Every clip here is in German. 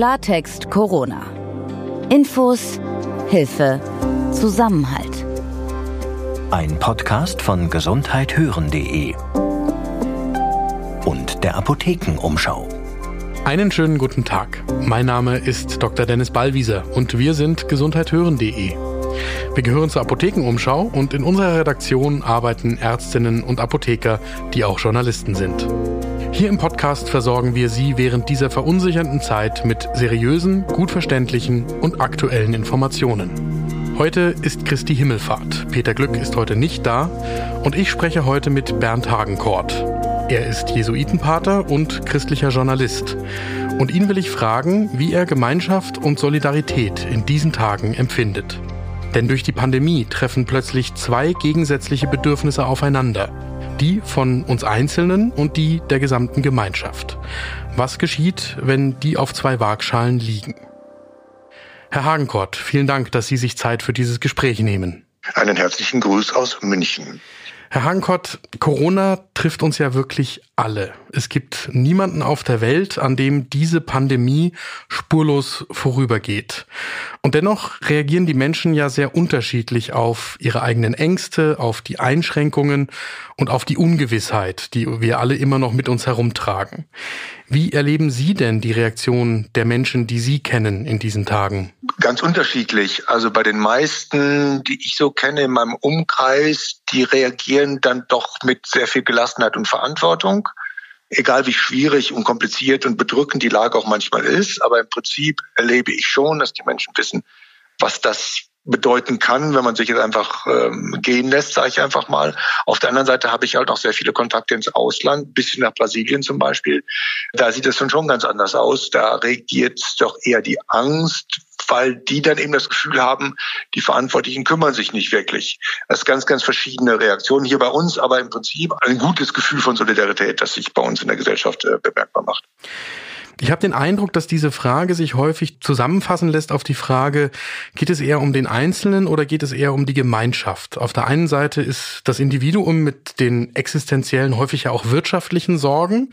Klartext Corona. Infos, Hilfe, Zusammenhalt. Ein Podcast von gesundheithören.de und der Apothekenumschau. Einen schönen guten Tag. Mein Name ist Dr. Dennis Ballwieser und wir sind gesundheithören.de. Wir gehören zur Apothekenumschau und in unserer Redaktion arbeiten Ärztinnen und Apotheker, die auch Journalisten sind. Hier im Podcast versorgen wir Sie während dieser verunsichernden Zeit mit seriösen, gut verständlichen und aktuellen Informationen. Heute ist Christi Himmelfahrt. Peter Glück ist heute nicht da und ich spreche heute mit Bernd Hagenkort. Er ist Jesuitenpater und christlicher Journalist. Und ihn will ich fragen, wie er Gemeinschaft und Solidarität in diesen Tagen empfindet. Denn durch die Pandemie treffen plötzlich zwei gegensätzliche Bedürfnisse aufeinander. Die von uns Einzelnen und die der gesamten Gemeinschaft. Was geschieht, wenn die auf zwei Waagschalen liegen? Herr Hagenkort, vielen Dank, dass Sie sich Zeit für dieses Gespräch nehmen. Einen herzlichen Gruß aus München. Herr Hagenkort, Corona trifft uns ja wirklich alle. Es gibt niemanden auf der Welt, an dem diese Pandemie spurlos vorübergeht. Und dennoch reagieren die Menschen ja sehr unterschiedlich auf ihre eigenen Ängste, auf die Einschränkungen und auf die Ungewissheit, die wir alle immer noch mit uns herumtragen. Wie erleben Sie denn die Reaktion der Menschen, die Sie kennen in diesen Tagen? Ganz unterschiedlich. Also bei den meisten, die ich so kenne in meinem Umkreis, die reagieren dann doch mit sehr viel Gelassenheit und Verantwortung. Egal wie schwierig und kompliziert und bedrückend die Lage auch manchmal ist, aber im Prinzip erlebe ich schon, dass die Menschen wissen, was das bedeuten kann, wenn man sich jetzt einfach ähm, gehen lässt, sage ich einfach mal. Auf der anderen Seite habe ich halt auch sehr viele Kontakte ins Ausland, bis nach Brasilien zum Beispiel. Da sieht es schon schon ganz anders aus. Da regiert doch eher die Angst, weil die dann eben das Gefühl haben, die Verantwortlichen kümmern sich nicht wirklich. Das ist ganz, ganz verschiedene Reaktionen hier bei uns, aber im Prinzip ein gutes Gefühl von Solidarität, das sich bei uns in der Gesellschaft äh, bemerkbar macht. Ich habe den Eindruck, dass diese Frage sich häufig zusammenfassen lässt auf die Frage, geht es eher um den Einzelnen oder geht es eher um die Gemeinschaft? Auf der einen Seite ist das Individuum mit den existenziellen, häufig ja auch wirtschaftlichen Sorgen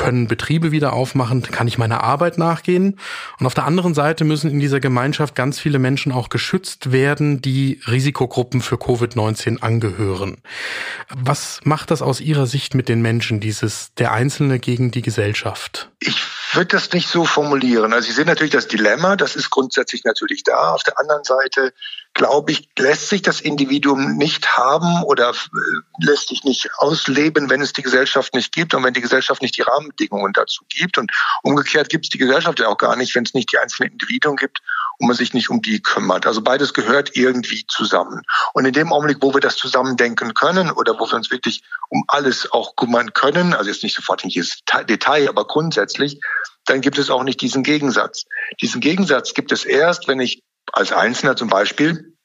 können Betriebe wieder aufmachen? Kann ich meiner Arbeit nachgehen? Und auf der anderen Seite müssen in dieser Gemeinschaft ganz viele Menschen auch geschützt werden, die Risikogruppen für Covid-19 angehören. Was macht das aus Ihrer Sicht mit den Menschen, dieses der Einzelne gegen die Gesellschaft? Ich würde das nicht so formulieren. Also Sie sehen natürlich das Dilemma, das ist grundsätzlich natürlich da. Auf der anderen Seite glaube ich, lässt sich das Individuum nicht haben oder äh, lässt sich nicht ausleben, wenn es die Gesellschaft nicht gibt und wenn die Gesellschaft nicht die Rahmenbedingungen dazu gibt. Und umgekehrt gibt es die Gesellschaft ja auch gar nicht, wenn es nicht die einzelnen Individuen gibt und man sich nicht um die kümmert. Also beides gehört irgendwie zusammen. Und in dem Augenblick, wo wir das zusammen denken können oder wo wir uns wirklich um alles auch kümmern können, also jetzt nicht sofort in jedes Detail, aber grundsätzlich, dann gibt es auch nicht diesen Gegensatz. Diesen Gegensatz gibt es erst, wenn ich als Einzelner zum Beispiel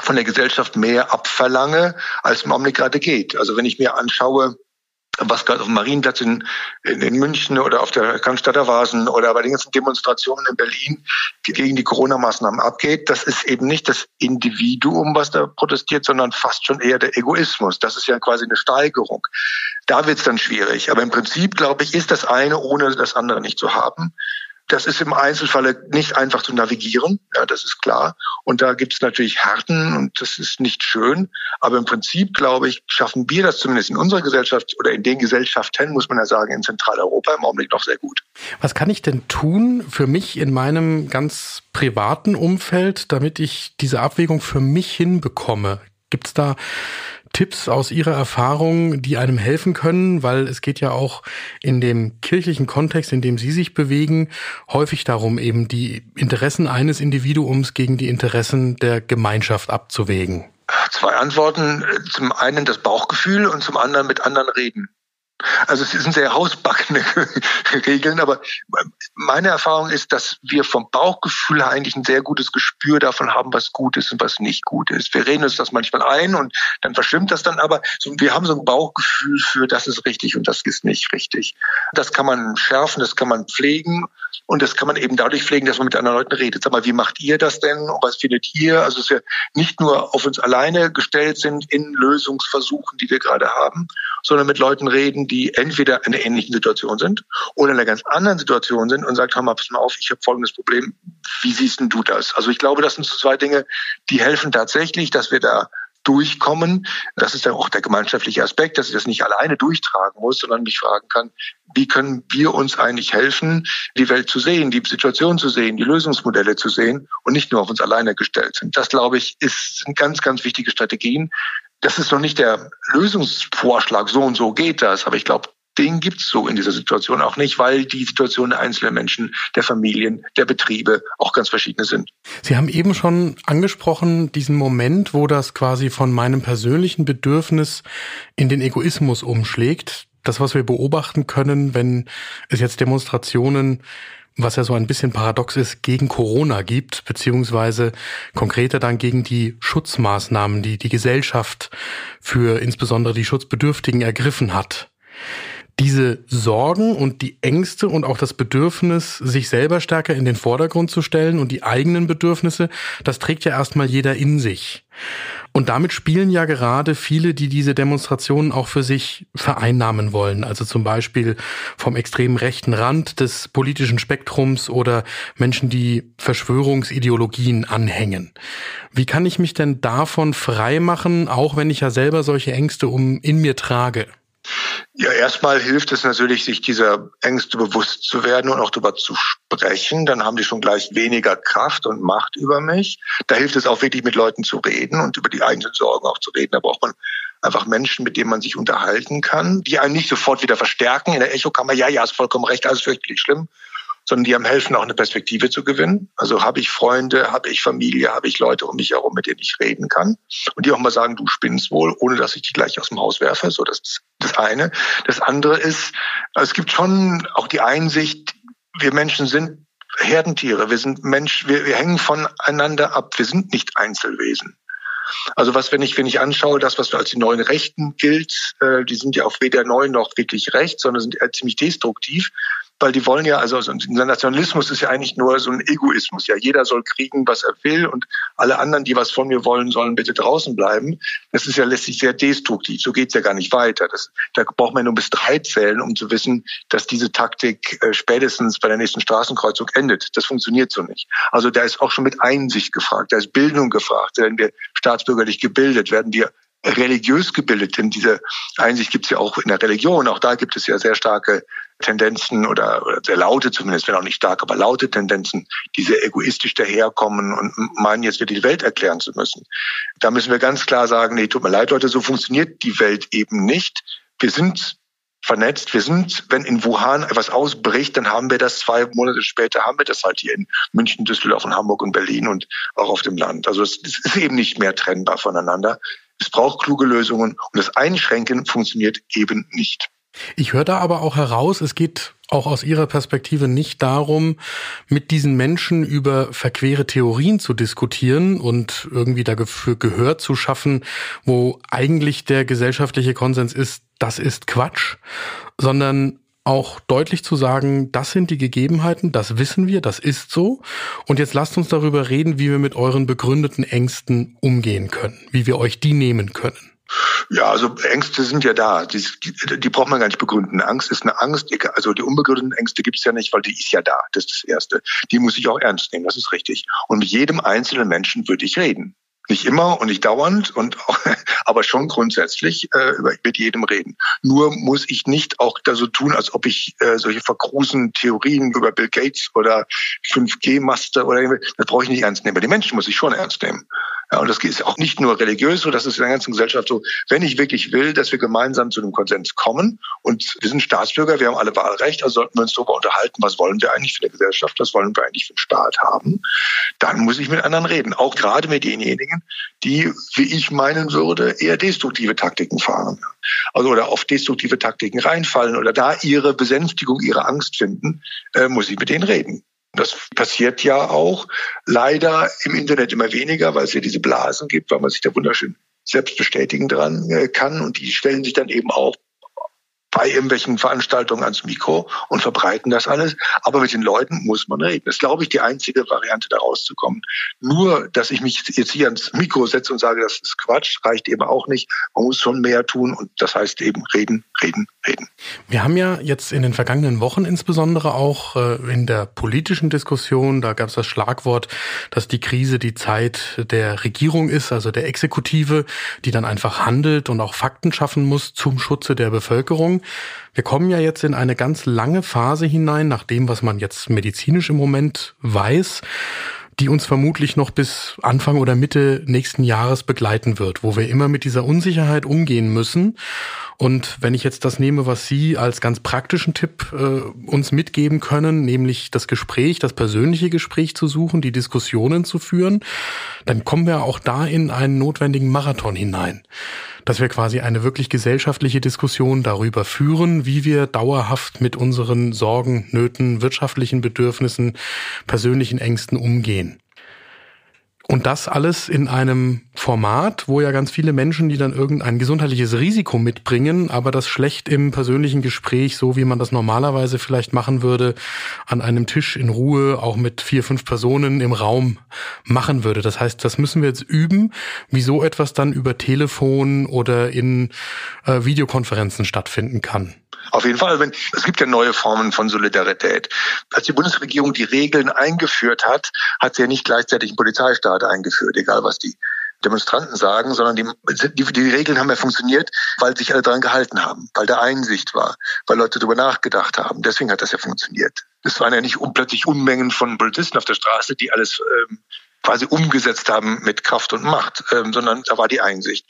von der Gesellschaft mehr abverlange, als im Augenblick gerade geht. Also wenn ich mir anschaue, was gerade auf dem Marienplatz in, in, München oder auf der Cannstatter Vasen oder bei den ganzen Demonstrationen in Berlin gegen die Corona-Maßnahmen abgeht, das ist eben nicht das Individuum, was da protestiert, sondern fast schon eher der Egoismus. Das ist ja quasi eine Steigerung. Da wird es dann schwierig. Aber im Prinzip, glaube ich, ist das eine ohne das andere nicht zu haben. Das ist im Einzelfall nicht einfach zu navigieren, ja, das ist klar. Und da gibt es natürlich Härten und das ist nicht schön. Aber im Prinzip, glaube ich, schaffen wir das zumindest in unserer Gesellschaft oder in den Gesellschaften, muss man ja sagen, in Zentraleuropa im Augenblick noch sehr gut. Was kann ich denn tun für mich in meinem ganz privaten Umfeld, damit ich diese Abwägung für mich hinbekomme? Gibt es da Tipps aus Ihrer Erfahrung, die einem helfen können? Weil es geht ja auch in dem kirchlichen Kontext, in dem Sie sich bewegen, häufig darum, eben die Interessen eines Individuums gegen die Interessen der Gemeinschaft abzuwägen. Zwei Antworten. Zum einen das Bauchgefühl und zum anderen mit anderen reden. Also es sind sehr hausbackene Regeln, aber meine Erfahrung ist, dass wir vom Bauchgefühl her eigentlich ein sehr gutes Gespür davon haben, was gut ist und was nicht gut ist. Wir reden uns das manchmal ein und dann verschwimmt das dann aber. wir haben so ein Bauchgefühl für, das ist richtig und das ist nicht richtig. Das kann man schärfen, das kann man pflegen und das kann man eben dadurch pflegen, dass man mit anderen Leuten redet. Sag mal, wie macht ihr das denn was findet ihr? Also dass wir nicht nur auf uns alleine gestellt sind in Lösungsversuchen, die wir gerade haben, sondern mit Leuten reden, Die entweder in einer ähnlichen Situation sind oder in einer ganz anderen Situation sind und sagt, hör mal, pass mal auf, ich habe folgendes Problem. Wie siehst denn du das? Also ich glaube, das sind so zwei Dinge, die helfen tatsächlich, dass wir da durchkommen. Das ist ja auch der gemeinschaftliche Aspekt, dass ich das nicht alleine durchtragen muss, sondern mich fragen kann, wie können wir uns eigentlich helfen, die Welt zu sehen, die Situation zu sehen, die Lösungsmodelle zu sehen und nicht nur auf uns alleine gestellt sind. Das, glaube ich, ist, sind ganz, ganz wichtige Strategien. Das ist noch nicht der Lösungsvorschlag, so und so geht das, aber ich glaube, den gibt's so in dieser Situation auch nicht, weil die Situation der einzelnen Menschen, der Familien, der Betriebe auch ganz verschiedene sind. Sie haben eben schon angesprochen, diesen Moment, wo das quasi von meinem persönlichen Bedürfnis in den Egoismus umschlägt. Das, was wir beobachten können, wenn es jetzt Demonstrationen was ja so ein bisschen paradox ist, gegen Corona gibt, beziehungsweise konkreter dann gegen die Schutzmaßnahmen, die die Gesellschaft für insbesondere die Schutzbedürftigen ergriffen hat diese Sorgen und die Ängste und auch das Bedürfnis, sich selber stärker in den Vordergrund zu stellen und die eigenen Bedürfnisse, das trägt ja erstmal jeder in sich. Und damit spielen ja gerade viele, die diese Demonstrationen auch für sich vereinnahmen wollen. Also zum Beispiel vom extremen rechten Rand des politischen Spektrums oder Menschen, die Verschwörungsideologien anhängen. Wie kann ich mich denn davon frei machen, auch wenn ich ja selber solche Ängste um in mir trage? Ja, erstmal hilft es natürlich, sich dieser Ängste bewusst zu werden und auch darüber zu sprechen. Dann haben die schon gleich weniger Kraft und Macht über mich. Da hilft es auch wirklich mit Leuten zu reden und über die eigenen Sorgen auch zu reden. Da braucht man einfach Menschen, mit denen man sich unterhalten kann, die einen nicht sofort wieder verstärken in der Echokammer. Ja, ja, ist vollkommen recht, alles fürchterlich schlimm, sondern die haben helfen, auch eine Perspektive zu gewinnen. Also habe ich Freunde, habe ich Familie, habe ich Leute um mich herum, mit denen ich reden kann und die auch mal sagen, du spinnst wohl, ohne dass ich die gleich aus dem Haus werfe. So, das ist das eine. Das andere ist, es gibt schon auch die Einsicht, wir Menschen sind Herdentiere, wir sind Mensch, wir, wir hängen voneinander ab, wir sind nicht Einzelwesen. Also was, wenn ich, wenn ich anschaue, das, was als die neuen Rechten gilt, äh, die sind ja auch weder neu noch wirklich recht, sondern sind eher ziemlich destruktiv weil die wollen ja, also dieser Nationalismus ist ja eigentlich nur so ein Egoismus. Ja, jeder soll kriegen, was er will und alle anderen, die was von mir wollen, sollen bitte draußen bleiben. Das ist ja letztlich sehr destruktiv. So geht's ja gar nicht weiter. Das, da braucht man nur bis drei zählen, um zu wissen, dass diese Taktik äh, spätestens bei der nächsten Straßenkreuzung endet. Das funktioniert so nicht. Also da ist auch schon mit Einsicht gefragt, da ist Bildung gefragt. Werden wir staatsbürgerlich gebildet? Werden wir religiös gebildet, denn diese Einsicht gibt es ja auch in der Religion. Auch da gibt es ja sehr starke Tendenzen oder, oder sehr laute zumindest, wenn auch nicht stark, aber laute Tendenzen, die sehr egoistisch daherkommen und meinen, jetzt wieder die Welt erklären zu müssen. Da müssen wir ganz klar sagen, nee, tut mir leid, Leute, so funktioniert die Welt eben nicht. Wir sind vernetzt. Wir sind, wenn in Wuhan etwas ausbricht, dann haben wir das zwei Monate später, haben wir das halt hier in München, Düsseldorf und Hamburg und Berlin und auch auf dem Land. Also es ist eben nicht mehr trennbar voneinander. Es braucht kluge Lösungen und das Einschränken funktioniert eben nicht. Ich höre da aber auch heraus, es geht auch aus Ihrer Perspektive nicht darum, mit diesen Menschen über verquere Theorien zu diskutieren und irgendwie dafür Gehör zu schaffen, wo eigentlich der gesellschaftliche Konsens ist, das ist Quatsch, sondern auch deutlich zu sagen, das sind die Gegebenheiten, das wissen wir, das ist so. Und jetzt lasst uns darüber reden, wie wir mit euren begründeten Ängsten umgehen können, wie wir euch die nehmen können. Ja, also Ängste sind ja da. Die, die, braucht man gar nicht begründen. Angst ist eine Angst. Also die unbegründeten Ängste gibt es ja nicht, weil die ist ja da. Das ist das Erste. Die muss ich auch ernst nehmen. Das ist richtig. Und mit jedem einzelnen Menschen würde ich reden. Nicht immer und nicht dauernd und aber schon grundsätzlich äh, mit jedem reden. Nur muss ich nicht auch da so tun, als ob ich äh, solche verkrusen Theorien über Bill Gates oder 5G-Master oder das brauche ich nicht ernst nehmen. Die Menschen muss ich schon ernst nehmen. Ja, und das ist auch nicht nur religiös so, das ist in der ganzen Gesellschaft so. Wenn ich wirklich will, dass wir gemeinsam zu einem Konsens kommen und wir sind Staatsbürger, wir haben alle Wahlrecht, also sollten wir uns darüber unterhalten, was wollen wir eigentlich für eine Gesellschaft, was wollen wir eigentlich für einen Staat haben, dann muss ich mit anderen reden. Auch gerade mit denjenigen, die, wie ich meinen würde, eher destruktive Taktiken fahren. Also oder auf destruktive Taktiken reinfallen oder da ihre Besänftigung, ihre Angst finden, äh, muss ich mit denen reden. Das passiert ja auch leider im Internet immer weniger, weil es ja diese Blasen gibt, weil man sich da wunderschön selbst bestätigen dran äh, kann. Und die stellen sich dann eben auch bei irgendwelchen Veranstaltungen ans Mikro und verbreiten das alles. Aber mit den Leuten muss man reden. Das ist, glaube ich, die einzige Variante, da rauszukommen. Nur, dass ich mich jetzt hier ans Mikro setze und sage, das ist Quatsch, reicht eben auch nicht. Man muss schon mehr tun und das heißt eben reden, reden, reden. Wir haben ja jetzt in den vergangenen Wochen insbesondere auch äh, in der politischen Diskussion, da gab es das Schlagwort, dass die Krise die Zeit der Regierung ist, also der Exekutive, die dann einfach handelt und auch Fakten schaffen muss zum Schutze der Bevölkerung. Wir kommen ja jetzt in eine ganz lange Phase hinein, nach dem, was man jetzt medizinisch im Moment weiß die uns vermutlich noch bis Anfang oder Mitte nächsten Jahres begleiten wird, wo wir immer mit dieser Unsicherheit umgehen müssen. Und wenn ich jetzt das nehme, was Sie als ganz praktischen Tipp äh, uns mitgeben können, nämlich das Gespräch, das persönliche Gespräch zu suchen, die Diskussionen zu führen, dann kommen wir auch da in einen notwendigen Marathon hinein dass wir quasi eine wirklich gesellschaftliche Diskussion darüber führen, wie wir dauerhaft mit unseren Sorgen, Nöten, wirtschaftlichen Bedürfnissen, persönlichen Ängsten umgehen. Und das alles in einem Format, wo ja ganz viele Menschen, die dann irgendein gesundheitliches Risiko mitbringen, aber das schlecht im persönlichen Gespräch, so wie man das normalerweise vielleicht machen würde, an einem Tisch in Ruhe, auch mit vier, fünf Personen im Raum machen würde. Das heißt, das müssen wir jetzt üben, wie so etwas dann über Telefon oder in äh, Videokonferenzen stattfinden kann. Auf jeden Fall, wenn, es gibt ja neue Formen von Solidarität. Als die Bundesregierung die Regeln eingeführt hat, hat sie ja nicht gleichzeitig einen Polizeistaat eingeführt, egal was die Demonstranten sagen, sondern die, die, die Regeln haben ja funktioniert, weil sich alle daran gehalten haben, weil da Einsicht war, weil Leute darüber nachgedacht haben. Deswegen hat das ja funktioniert. Es waren ja nicht plötzlich Unmengen von Polizisten auf der Straße, die alles ähm, quasi umgesetzt haben mit Kraft und Macht, ähm, sondern da war die Einsicht.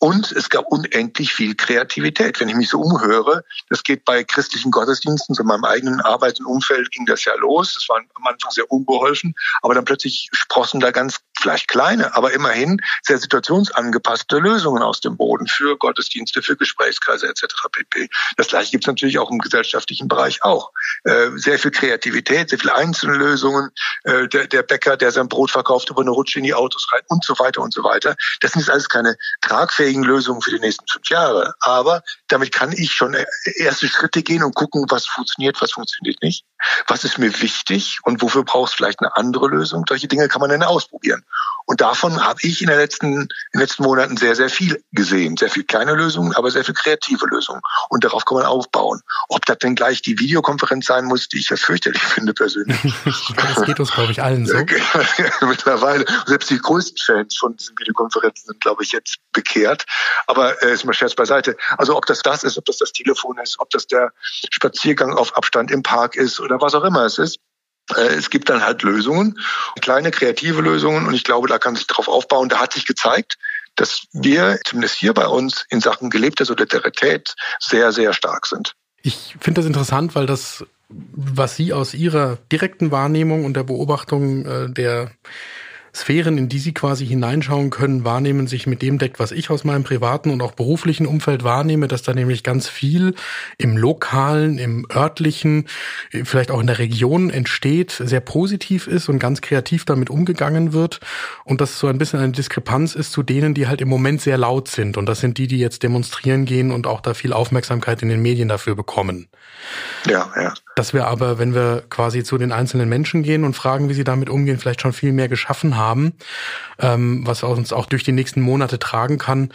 Und es gab unendlich viel Kreativität. Wenn ich mich so umhöre, das geht bei christlichen Gottesdiensten, so in meinem eigenen Arbeit und Umfeld ging das ja los. Das war am Anfang sehr unbeholfen, aber dann plötzlich sprossen da ganz vielleicht kleine, aber immerhin sehr situationsangepasste Lösungen aus dem Boden für Gottesdienste, für Gesprächskreise etc. pp. Das gleiche gibt es natürlich auch im gesellschaftlichen Bereich auch. Äh, sehr viel Kreativität, sehr viele einzelne Lösungen. Äh, der, der Bäcker, der sein Brot verkauft, verkauft über eine Rutsche in die Autos rein und so weiter und so weiter. Das sind jetzt alles keine tragfähigen Lösungen für die nächsten fünf Jahre. Aber damit kann ich schon erste Schritte gehen und gucken, was funktioniert, was funktioniert nicht. Was ist mir wichtig und wofür brauchst du vielleicht eine andere Lösung? Solche Dinge kann man dann ausprobieren. Und davon habe ich in, den letzten, in den letzten Monaten sehr, sehr viel gesehen. Sehr viel kleine Lösungen, aber sehr viel kreative Lösungen. Und darauf kann man aufbauen. Ob das denn gleich die Videokonferenz sein muss, die ich ja fürchterlich finde persönlich. das geht uns, glaube ich, allen so. Mittlerweile. Selbst die größten Fans von diesen Videokonferenzen sind, glaube ich, jetzt bekehrt. Aber äh, ist mal Scherz beiseite. Also ob das das ist, ob das das Telefon ist, ob das der Spaziergang auf Abstand im Park ist oder was auch immer es ist. Äh, es gibt dann halt Lösungen, kleine kreative Lösungen und ich glaube, da kann sich drauf aufbauen. Da hat sich gezeigt, dass wir zumindest hier bei uns in Sachen gelebter Solidarität sehr, sehr stark sind. Ich finde das interessant, weil das, was Sie aus Ihrer direkten Wahrnehmung und der Beobachtung äh, der Sphären, in die sie quasi hineinschauen können, wahrnehmen, sich mit dem deckt, was ich aus meinem privaten und auch beruflichen Umfeld wahrnehme, dass da nämlich ganz viel im lokalen, im örtlichen, vielleicht auch in der Region entsteht, sehr positiv ist und ganz kreativ damit umgegangen wird und dass so ein bisschen eine Diskrepanz ist zu denen, die halt im Moment sehr laut sind und das sind die, die jetzt demonstrieren gehen und auch da viel Aufmerksamkeit in den Medien dafür bekommen. Ja, ja. Dass wir aber, wenn wir quasi zu den einzelnen Menschen gehen und fragen, wie sie damit umgehen, vielleicht schon viel mehr geschaffen haben, ähm, was uns auch durch die nächsten Monate tragen kann,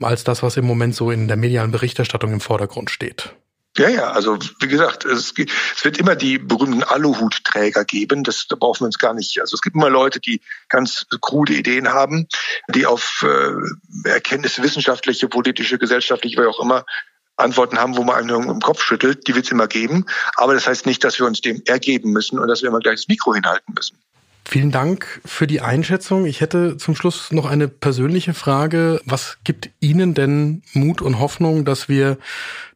als das, was im Moment so in der medialen Berichterstattung im Vordergrund steht. Ja, ja, also wie gesagt, es, es wird immer die berühmten Aluhutträger geben. Das da brauchen wir uns gar nicht. Also es gibt immer Leute, die ganz krude Ideen haben, die auf äh, Erkenntnisse wissenschaftliche, politische, gesellschaftliche, wie auch immer Antworten haben, wo man einen im Kopf schüttelt, die wird es immer geben. Aber das heißt nicht, dass wir uns dem ergeben müssen und dass wir immer gleich das Mikro hinhalten müssen. Vielen Dank für die Einschätzung. Ich hätte zum Schluss noch eine persönliche Frage. Was gibt Ihnen denn Mut und Hoffnung, dass wir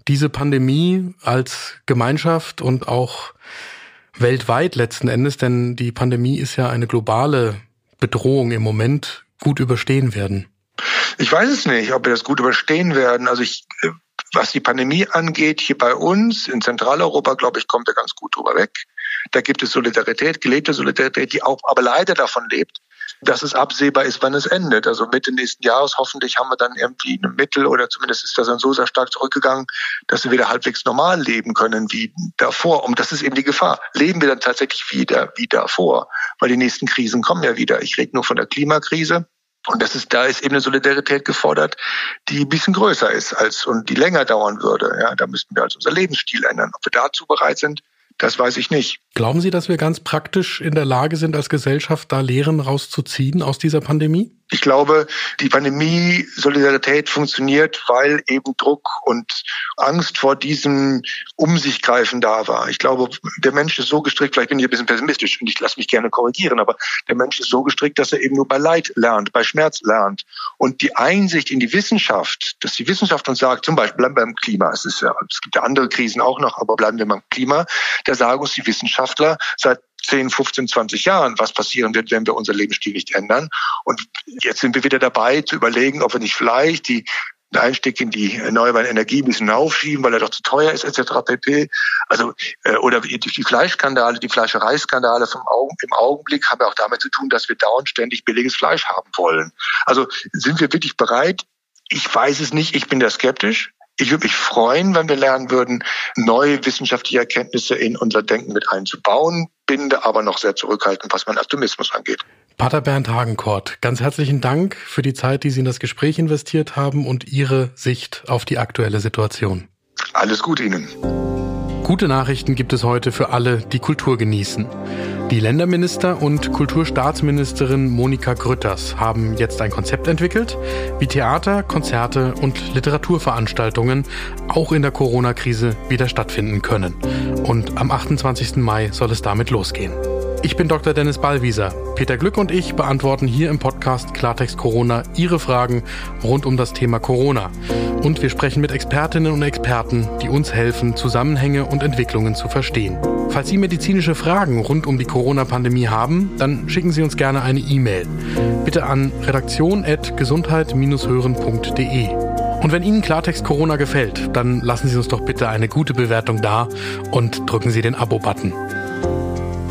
diese Pandemie als Gemeinschaft und auch weltweit letzten Endes, denn die Pandemie ist ja eine globale Bedrohung im Moment, gut überstehen werden? Ich weiß es nicht, ob wir das gut überstehen werden. Also ich äh, was die Pandemie angeht, hier bei uns in Zentraleuropa, glaube ich, kommt er ganz gut drüber weg. Da gibt es Solidarität, gelebte Solidarität, die auch aber leider davon lebt, dass es absehbar ist, wann es endet. Also Mitte nächsten Jahres hoffentlich haben wir dann irgendwie ein Mittel oder zumindest ist das dann so sehr stark zurückgegangen, dass wir wieder halbwegs normal leben können wie davor. Und das ist eben die Gefahr. Leben wir dann tatsächlich wieder wie davor? Weil die nächsten Krisen kommen ja wieder. Ich rede nur von der Klimakrise. Und das ist, da ist eben eine Solidarität gefordert, die ein bisschen größer ist als und die länger dauern würde. Ja, da müssten wir also unser Lebensstil ändern. Ob wir dazu bereit sind, das weiß ich nicht. Glauben Sie, dass wir ganz praktisch in der Lage sind, als Gesellschaft da Lehren rauszuziehen aus dieser Pandemie? Ich glaube, die Pandemie-Solidarität funktioniert, weil eben Druck und Angst vor diesem Um sich greifen da war. Ich glaube, der Mensch ist so gestrickt, vielleicht bin ich ein bisschen pessimistisch und ich lasse mich gerne korrigieren, aber der Mensch ist so gestrickt, dass er eben nur bei Leid lernt, bei Schmerz lernt. Und die Einsicht in die Wissenschaft, dass die Wissenschaft uns sagt, zum Beispiel bleiben wir beim Klima, es, ist ja, es gibt ja andere Krisen auch noch, aber bleiben wir beim Klima, da sagen uns die Wissenschaftler seit 10, 15, 20 Jahren, was passieren wird, wenn wir unser Lebensstil nicht ändern. Und jetzt sind wir wieder dabei zu überlegen, ob wir nicht vielleicht die den Einstieg in die erneuerbare Energie ein bisschen aufschieben, weil er doch zu teuer ist, etc. pp. Also äh, oder die, die Fleischskandale, die Fleischereiskandale vom Augen, im Augenblick haben ja auch damit zu tun, dass wir dauernd ständig billiges Fleisch haben wollen. Also sind wir wirklich bereit? Ich weiß es nicht. Ich bin da skeptisch. Ich würde mich freuen, wenn wir lernen würden, neue wissenschaftliche Erkenntnisse in unser Denken mit einzubauen, bin da aber noch sehr zurückhaltend, was meinen Optimismus angeht. Pater Bernd Hagenkort, ganz herzlichen Dank für die Zeit, die Sie in das Gespräch investiert haben und Ihre Sicht auf die aktuelle Situation. Alles Gute Ihnen. Gute Nachrichten gibt es heute für alle, die Kultur genießen. Die Länderminister und Kulturstaatsministerin Monika Grütters haben jetzt ein Konzept entwickelt, wie Theater, Konzerte und Literaturveranstaltungen auch in der Corona-Krise wieder stattfinden können. Und am 28. Mai soll es damit losgehen. Ich bin Dr. Dennis Ballwieser. Peter Glück und ich beantworten hier im Podcast Klartext Corona Ihre Fragen rund um das Thema Corona. Und wir sprechen mit Expertinnen und Experten, die uns helfen, Zusammenhänge und Entwicklungen zu verstehen. Falls Sie medizinische Fragen rund um die Corona-Pandemie haben, dann schicken Sie uns gerne eine E-Mail. Bitte an redaktion.gesundheit-hören.de. Und wenn Ihnen Klartext Corona gefällt, dann lassen Sie uns doch bitte eine gute Bewertung da und drücken Sie den Abo-Button.